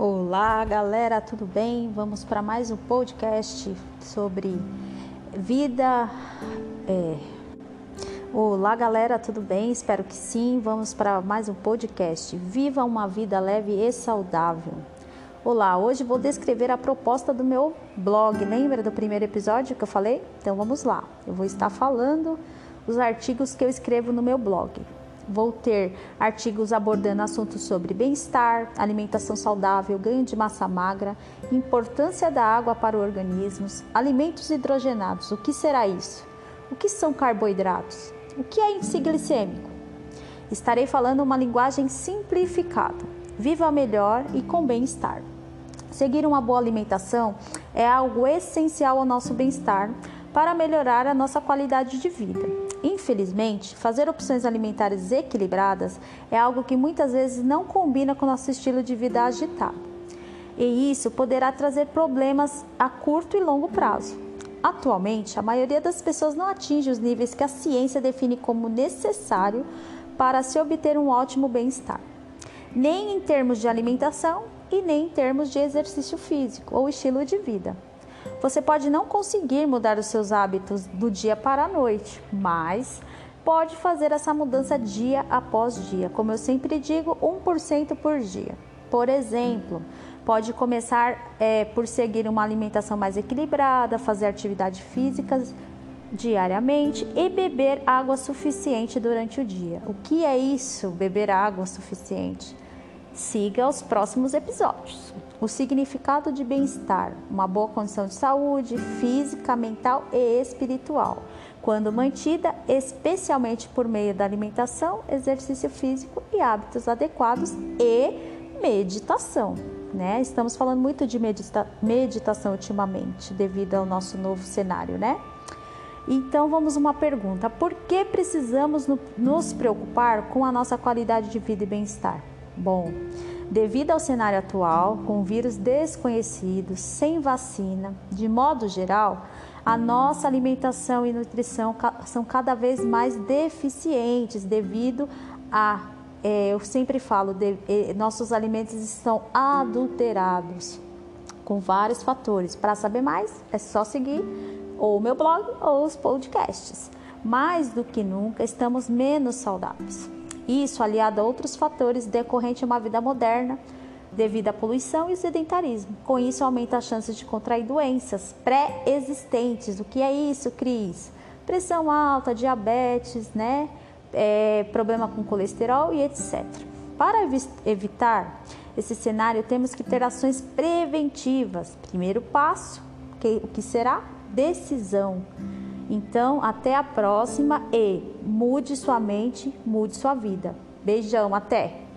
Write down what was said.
Olá, galera, tudo bem? Vamos para mais um podcast sobre vida. É... Olá, galera, tudo bem? Espero que sim. Vamos para mais um podcast. Viva uma vida leve e saudável. Olá, hoje vou descrever a proposta do meu blog. Lembra do primeiro episódio que eu falei? Então vamos lá. Eu vou estar falando os artigos que eu escrevo no meu blog. Vou ter artigos abordando assuntos sobre bem-estar, alimentação saudável, ganho de massa magra, importância da água para o organismo, alimentos hidrogenados. O que será isso? O que são carboidratos? O que é índice glicêmico? Estarei falando uma linguagem simplificada. Viva melhor e com bem-estar. Seguir uma boa alimentação é algo essencial ao nosso bem-estar para melhorar a nossa qualidade de vida. Infelizmente, fazer opções alimentares equilibradas é algo que muitas vezes não combina com nosso estilo de vida agitado. E isso poderá trazer problemas a curto e longo prazo. Atualmente, a maioria das pessoas não atinge os níveis que a ciência define como necessário para se obter um ótimo bem-estar, nem em termos de alimentação e nem em termos de exercício físico ou estilo de vida. Você pode não conseguir mudar os seus hábitos do dia para a noite, mas pode fazer essa mudança dia após dia. Como eu sempre digo, 1% por dia. Por exemplo, pode começar é, por seguir uma alimentação mais equilibrada, fazer atividades físicas diariamente e beber água suficiente durante o dia. O que é isso, beber água suficiente? Siga os próximos episódios. O significado de bem-estar, uma boa condição de saúde física, mental e espiritual, quando mantida especialmente por meio da alimentação, exercício físico e hábitos adequados e meditação. Né? Estamos falando muito de medita meditação ultimamente, devido ao nosso novo cenário, né? Então vamos uma pergunta: por que precisamos no, nos preocupar com a nossa qualidade de vida e bem-estar? Bom, devido ao cenário atual, com vírus desconhecidos, sem vacina, de modo geral, a nossa alimentação e nutrição são cada vez mais deficientes devido a, é, eu sempre falo, de, é, nossos alimentos estão adulterados com vários fatores. Para saber mais, é só seguir ou o meu blog ou os podcasts. Mais do que nunca, estamos menos saudáveis. Isso aliado a outros fatores decorrentes de uma vida moderna, devido à poluição e sedentarismo. Com isso, aumenta as chances de contrair doenças pré-existentes. O que é isso, Cris? Pressão alta, diabetes, né? É, problema com colesterol e etc. Para evitar esse cenário, temos que ter ações preventivas. Primeiro passo, que, o que será? Decisão. Então, até a próxima e mude sua mente, mude sua vida. Beijão, até!